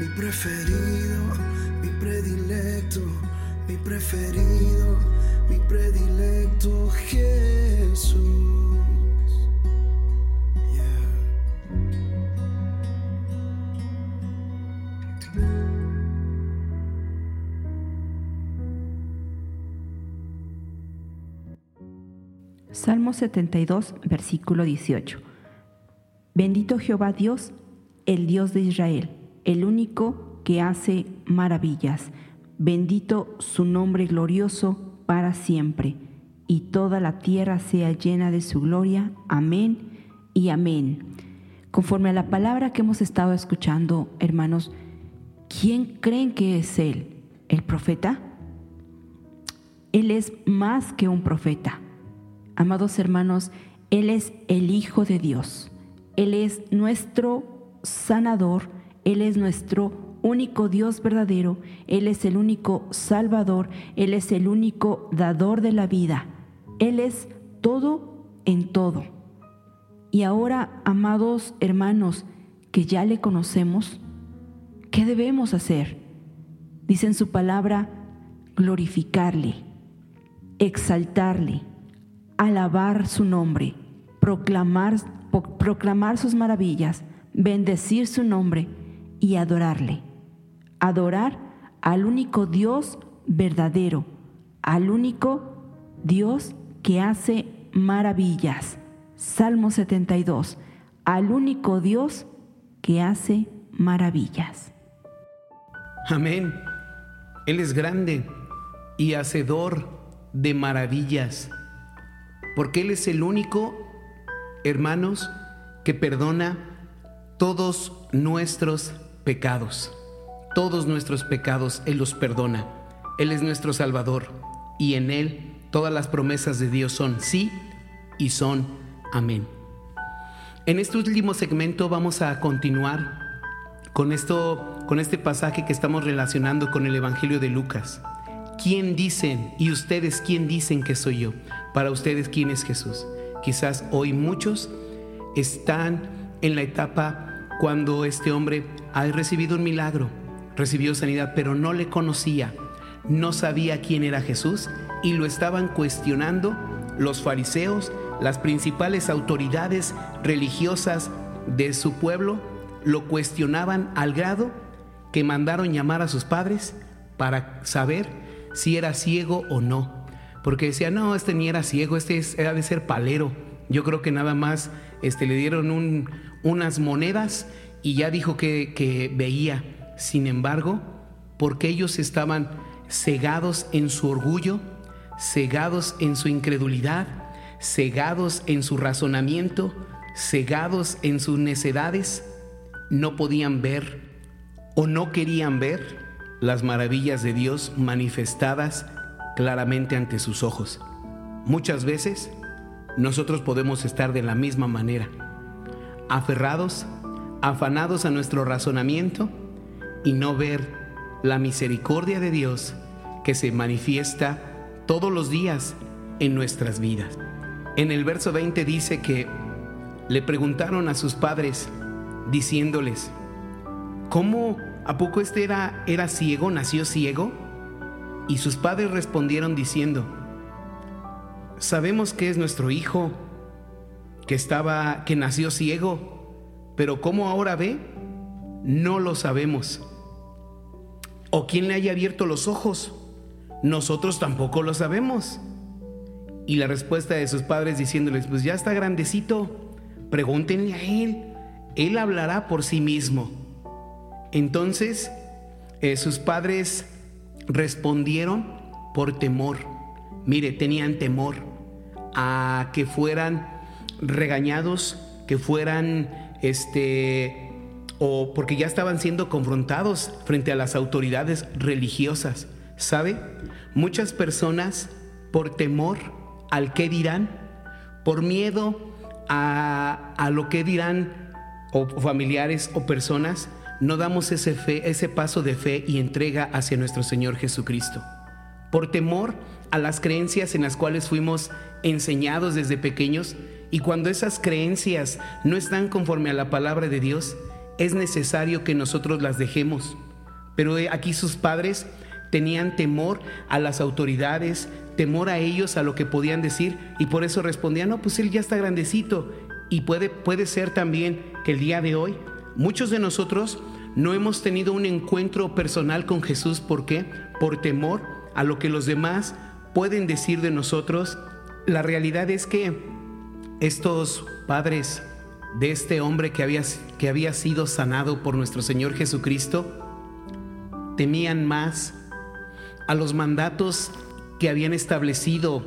Mi preferido, mi predilecto, mi preferido, mi predilecto Jesús. Salmo 72, versículo 18. Bendito Jehová Dios, el Dios de Israel, el único que hace maravillas. Bendito su nombre glorioso para siempre, y toda la tierra sea llena de su gloria. Amén y amén. Conforme a la palabra que hemos estado escuchando, hermanos, ¿quién creen que es Él? ¿El profeta? Él es más que un profeta. Amados hermanos, Él es el Hijo de Dios. Él es nuestro sanador. Él es nuestro único Dios verdadero. Él es el único Salvador. Él es el único dador de la vida. Él es todo en todo. Y ahora, amados hermanos, que ya le conocemos, ¿qué debemos hacer? Dice en su palabra, glorificarle, exaltarle, alabar su nombre, proclamar, proclamar sus maravillas, bendecir su nombre y adorarle. Adorar al único Dios verdadero, al único Dios que hace maravillas. Salmo 72, al único Dios que hace maravillas. Amén. Él es grande y hacedor de maravillas. Porque Él es el único, hermanos, que perdona todos nuestros pecados. Todos nuestros pecados Él los perdona. Él es nuestro Salvador y en Él todas las promesas de Dios son sí y son amén. En este último segmento vamos a continuar con esto con este pasaje que estamos relacionando con el evangelio de Lucas. ¿Quién dicen y ustedes quién dicen que soy yo? Para ustedes quién es Jesús? Quizás hoy muchos están en la etapa cuando este hombre ha recibido un milagro, recibió sanidad, pero no le conocía, no sabía quién era Jesús y lo estaban cuestionando los fariseos, las principales autoridades religiosas de su pueblo, lo cuestionaban al grado que mandaron llamar a sus padres para saber si era ciego o no. Porque decía, no, este ni era ciego, este es, era de ser palero. Yo creo que nada más este, le dieron un- unas monedas y ya dijo que, que veía. Sin embargo, porque ellos estaban cegados en su orgullo, cegados en su incredulidad, cegados en su razonamiento, cegados en sus necedades, no podían ver o no querían ver las maravillas de Dios manifestadas claramente ante sus ojos. Muchas veces nosotros podemos estar de la misma manera, aferrados, afanados a nuestro razonamiento y no ver la misericordia de Dios que se manifiesta todos los días en nuestras vidas. En el verso 20 dice que le preguntaron a sus padres diciéndoles, ¿cómo a poco este era, era ciego, nació ciego? Y sus padres respondieron diciendo, sabemos que es nuestro hijo, que estaba, que nació ciego, pero ¿cómo ahora ve? No lo sabemos. ¿O quién le haya abierto los ojos? Nosotros tampoco lo sabemos. Y la respuesta de sus padres diciéndoles, pues ya está grandecito, pregúntenle a él, él hablará por sí mismo. Entonces eh, sus padres respondieron por temor. Mire, tenían temor a que fueran regañados, que fueran, este, o porque ya estaban siendo confrontados frente a las autoridades religiosas. ¿Sabe? Muchas personas, por temor al que dirán, por miedo a, a lo que dirán o familiares o personas, no damos ese, fe, ese paso de fe y entrega hacia nuestro Señor Jesucristo. Por temor a las creencias en las cuales fuimos enseñados desde pequeños y cuando esas creencias no están conforme a la palabra de Dios, es necesario que nosotros las dejemos. Pero aquí sus padres tenían temor a las autoridades, temor a ellos, a lo que podían decir, y por eso respondían, no, pues él ya está grandecito. Y puede, puede ser también que el día de hoy muchos de nosotros no hemos tenido un encuentro personal con Jesús. ¿Por qué? Por temor a lo que los demás pueden decir de nosotros. La realidad es que estos padres de este hombre que había, que había sido sanado por nuestro Señor Jesucristo temían más a los mandatos que habían establecido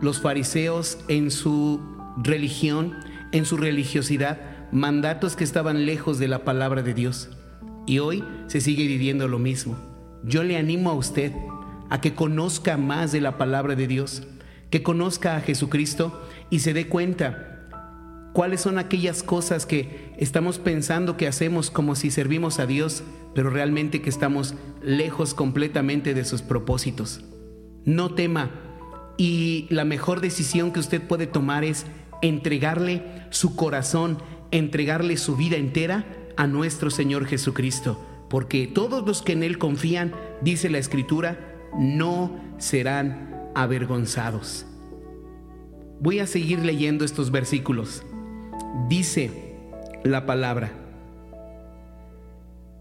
los fariseos en su religión, en su religiosidad, mandatos que estaban lejos de la palabra de Dios. Y hoy se sigue viviendo lo mismo. Yo le animo a usted a que conozca más de la palabra de Dios, que conozca a Jesucristo y se dé cuenta cuáles son aquellas cosas que estamos pensando que hacemos como si servimos a Dios, pero realmente que estamos lejos completamente de sus propósitos. No tema y la mejor decisión que usted puede tomar es entregarle su corazón, entregarle su vida entera a nuestro Señor Jesucristo, porque todos los que en Él confían, dice la Escritura, no serán avergonzados. Voy a seguir leyendo estos versículos. Dice la palabra.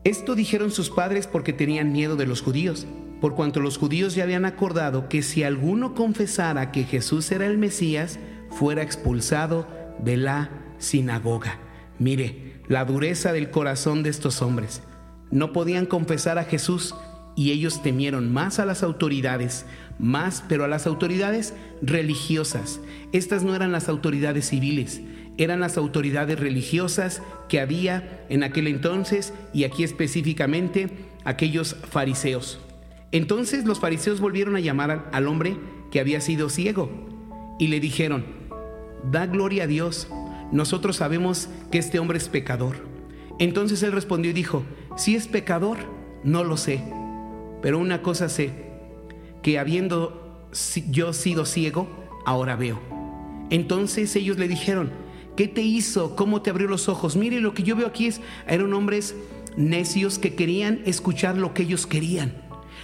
Esto dijeron sus padres porque tenían miedo de los judíos, por cuanto los judíos ya habían acordado que si alguno confesara que Jesús era el Mesías, fuera expulsado de la sinagoga. Mire, la dureza del corazón de estos hombres. No podían confesar a Jesús y ellos temieron más a las autoridades, más, pero a las autoridades religiosas. Estas no eran las autoridades civiles, eran las autoridades religiosas que había en aquel entonces y aquí específicamente aquellos fariseos. Entonces los fariseos volvieron a llamar al hombre que había sido ciego y le dijeron, da gloria a Dios. Nosotros sabemos que este hombre es pecador. Entonces él respondió y dijo, si es pecador, no lo sé. Pero una cosa sé, que habiendo yo sido ciego, ahora veo. Entonces ellos le dijeron, ¿qué te hizo? ¿Cómo te abrió los ojos? Mire, lo que yo veo aquí es, eran hombres necios que querían escuchar lo que ellos querían.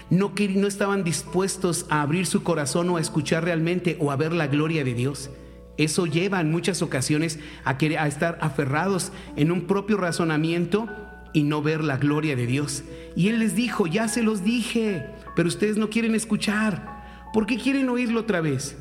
No, no estaban dispuestos a abrir su corazón o a escuchar realmente o a ver la gloria de Dios. Eso lleva en muchas ocasiones a, a estar aferrados en un propio razonamiento y no ver la gloria de Dios. Y Él les dijo, ya se los dije, pero ustedes no quieren escuchar. ¿Por qué quieren oírlo otra vez?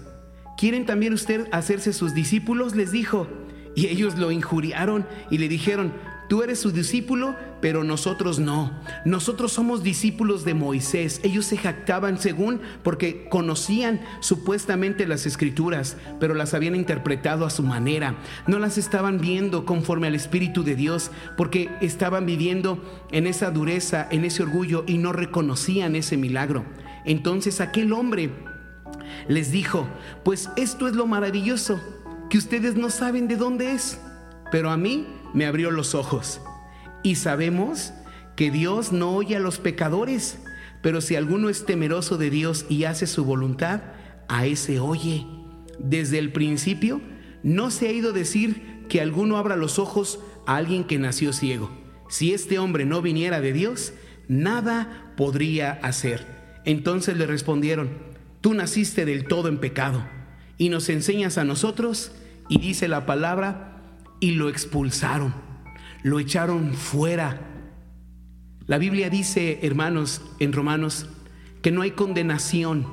¿Quieren también usted hacerse sus discípulos? Les dijo. Y ellos lo injuriaron y le dijeron, tú eres su discípulo, pero nosotros no. Nosotros somos discípulos de Moisés. Ellos se jactaban según porque conocían supuestamente las escrituras, pero las habían interpretado a su manera. No las estaban viendo conforme al Espíritu de Dios, porque estaban viviendo en esa dureza, en ese orgullo y no reconocían ese milagro. Entonces aquel hombre les dijo, pues esto es lo maravilloso, que ustedes no saben de dónde es, pero a mí me abrió los ojos. Y sabemos que Dios no oye a los pecadores, pero si alguno es temeroso de Dios y hace su voluntad, a ese oye. Desde el principio no se ha ido decir que alguno abra los ojos a alguien que nació ciego. Si este hombre no viniera de Dios, nada podría hacer. Entonces le respondieron, tú naciste del todo en pecado y nos enseñas a nosotros y dice la palabra y lo expulsaron, lo echaron fuera. La Biblia dice, hermanos, en Romanos, que no hay condenación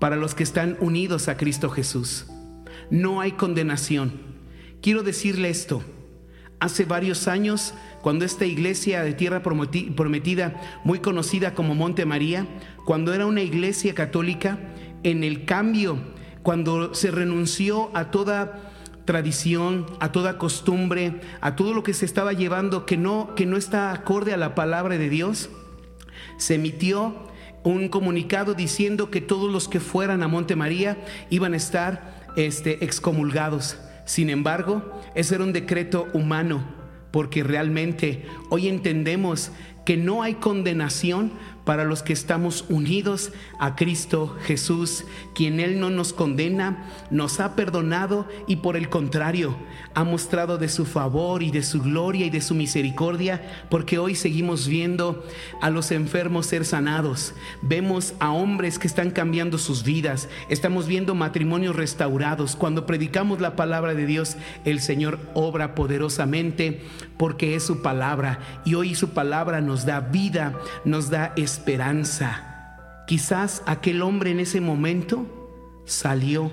para los que están unidos a Cristo Jesús. No hay condenación. Quiero decirle esto. Hace varios años, cuando esta iglesia de tierra prometi- prometida, muy conocida como Monte María, cuando era una iglesia católica, en el cambio, cuando se renunció a toda tradición, a toda costumbre, a todo lo que se estaba llevando que no, que no está acorde a la palabra de Dios, se emitió un comunicado diciendo que todos los que fueran a Monte María iban a estar este, excomulgados. Sin embargo, ese era un decreto humano, porque realmente hoy entendemos que no hay condenación para los que estamos unidos a Cristo Jesús, quien Él no nos condena, nos ha perdonado y por el contrario, ha mostrado de su favor y de su gloria y de su misericordia, porque hoy seguimos viendo a los enfermos ser sanados, vemos a hombres que están cambiando sus vidas, estamos viendo matrimonios restaurados. Cuando predicamos la palabra de Dios, el Señor obra poderosamente porque es su palabra y hoy su palabra nos da vida, nos da esperanza. Quizás aquel hombre en ese momento salió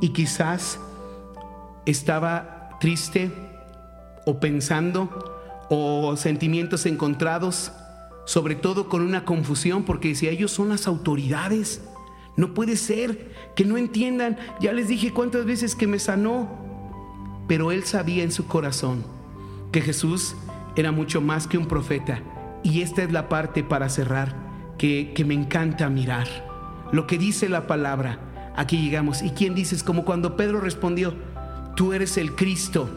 y quizás estaba triste o pensando o sentimientos encontrados, sobre todo con una confusión porque si ellos son las autoridades, no puede ser que no entiendan, ya les dije cuántas veces que me sanó, pero él sabía en su corazón que Jesús era mucho más que un profeta. Y esta es la parte para cerrar que, que me encanta mirar. Lo que dice la palabra, aquí llegamos. ¿Y quién dices? Como cuando Pedro respondió, tú eres el Cristo,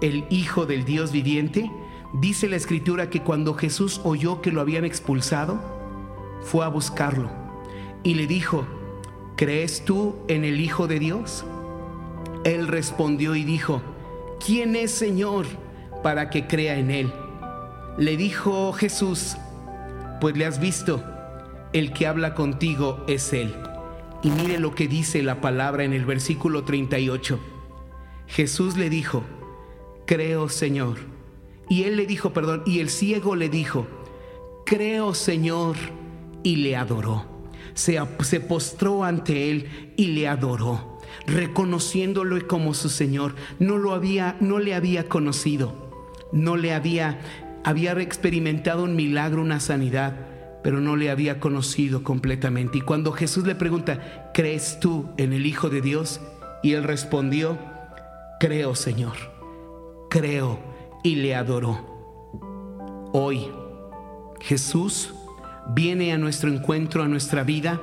el Hijo del Dios viviente. Dice la escritura que cuando Jesús oyó que lo habían expulsado, fue a buscarlo y le dijo, ¿crees tú en el Hijo de Dios? Él respondió y dijo, ¿quién es Señor para que crea en Él? Le dijo Jesús, pues le has visto, el que habla contigo es Él. Y mire lo que dice la palabra en el versículo 38. Jesús le dijo, creo Señor. Y él le dijo, perdón, y el ciego le dijo, creo Señor, y le adoró. Se, se postró ante él y le adoró, reconociéndolo como su Señor. No lo había, no le había conocido, no le había, había experimentado un milagro, una sanidad, pero no le había conocido completamente. Y cuando Jesús le pregunta, ¿crees tú en el Hijo de Dios? Y él respondió, creo Señor, creo y le adoró. Hoy Jesús viene a nuestro encuentro, a nuestra vida,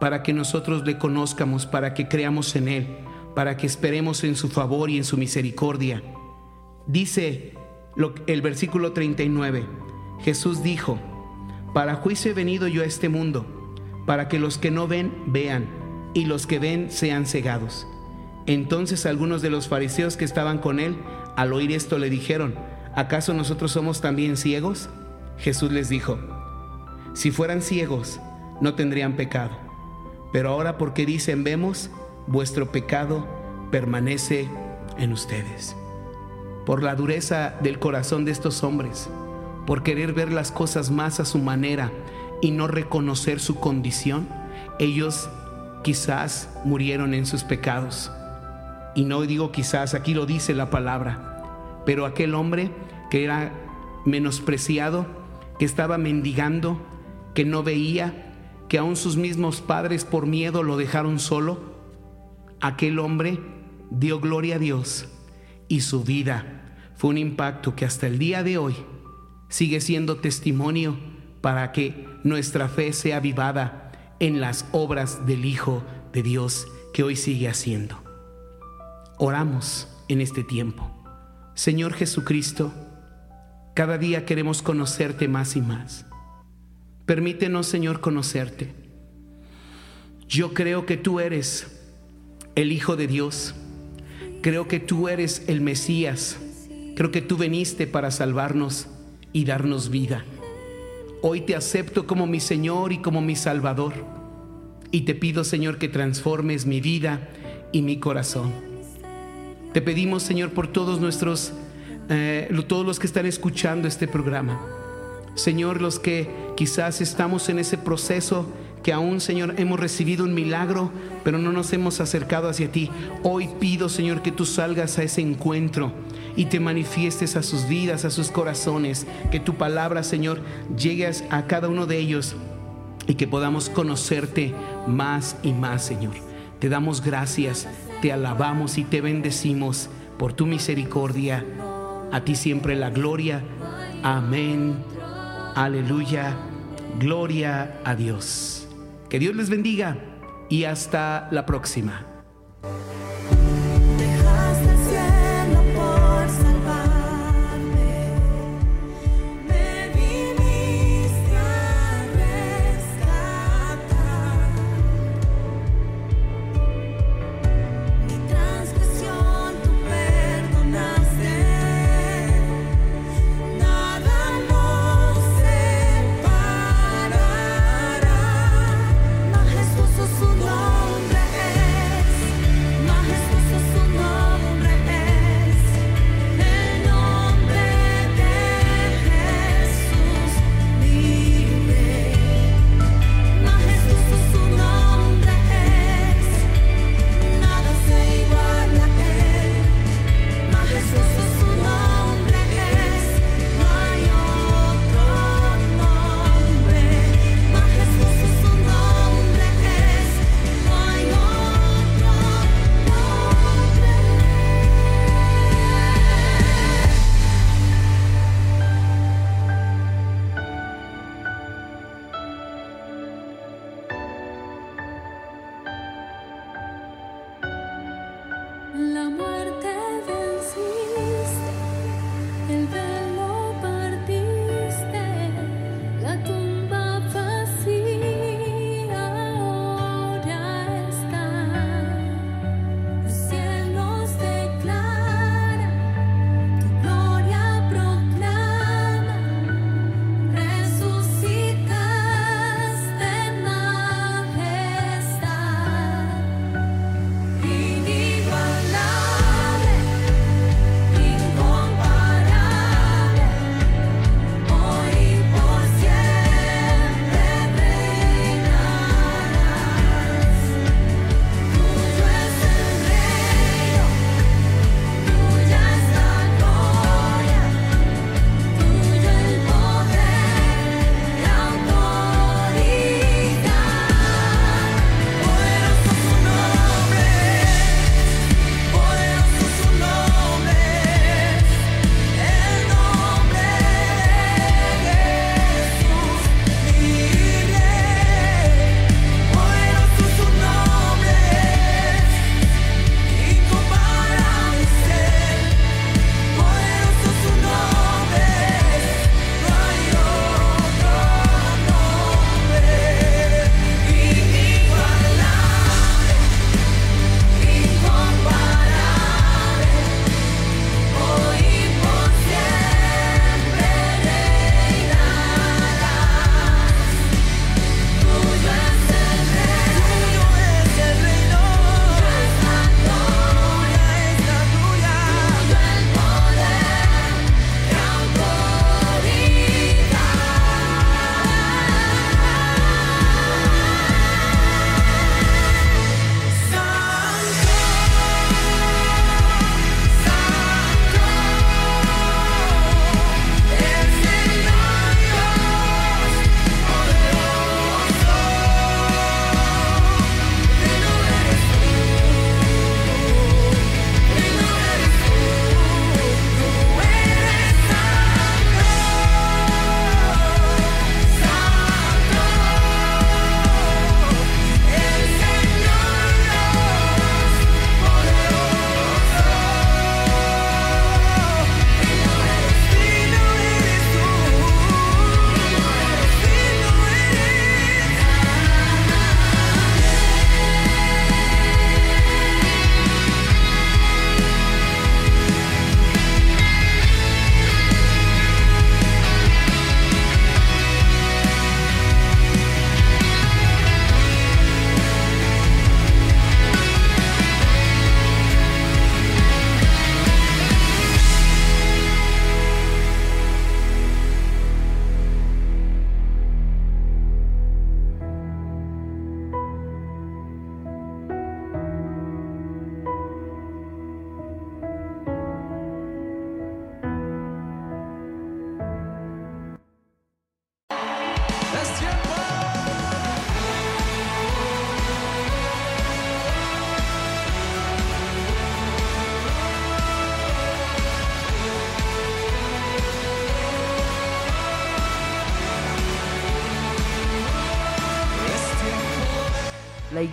para que nosotros le conozcamos, para que creamos en Él, para que esperemos en su favor y en su misericordia. Dice el versículo 39, Jesús dijo, para juicio he venido yo a este mundo, para que los que no ven vean y los que ven sean cegados. Entonces algunos de los fariseos que estaban con él, al oír esto, le dijeron, ¿acaso nosotros somos también ciegos? Jesús les dijo, si fueran ciegos, no tendrían pecado. Pero ahora porque dicen vemos, vuestro pecado permanece en ustedes. Por la dureza del corazón de estos hombres, por querer ver las cosas más a su manera y no reconocer su condición, ellos quizás murieron en sus pecados. Y no digo quizás, aquí lo dice la palabra, pero aquel hombre que era menospreciado, que estaba mendigando, que no veía, que aún sus mismos padres por miedo lo dejaron solo, aquel hombre dio gloria a Dios y su vida fue un impacto que hasta el día de hoy sigue siendo testimonio para que nuestra fe sea avivada en las obras del Hijo de Dios que hoy sigue haciendo. Oramos en este tiempo. Señor Jesucristo, cada día queremos conocerte más y más. Permítenos, Señor, conocerte. Yo creo que tú eres el Hijo de Dios. Creo que tú eres el Mesías. Creo que tú veniste para salvarnos y darnos vida. Hoy te acepto como mi Señor y como mi Salvador. Y te pido, Señor, que transformes mi vida y mi corazón. Te pedimos, Señor, por todos nuestros, eh, todos los que están escuchando este programa. Señor, los que quizás estamos en ese proceso que aún, Señor, hemos recibido un milagro, pero no nos hemos acercado hacia ti. Hoy pido, Señor, que tú salgas a ese encuentro y te manifiestes a sus vidas, a sus corazones, que tu palabra, Señor, llegue a cada uno de ellos y que podamos conocerte más y más, Señor. Te damos gracias, te alabamos y te bendecimos por tu misericordia. A ti siempre la gloria. Amén. Aleluya. Gloria a Dios. Que Dios les bendiga y hasta la próxima.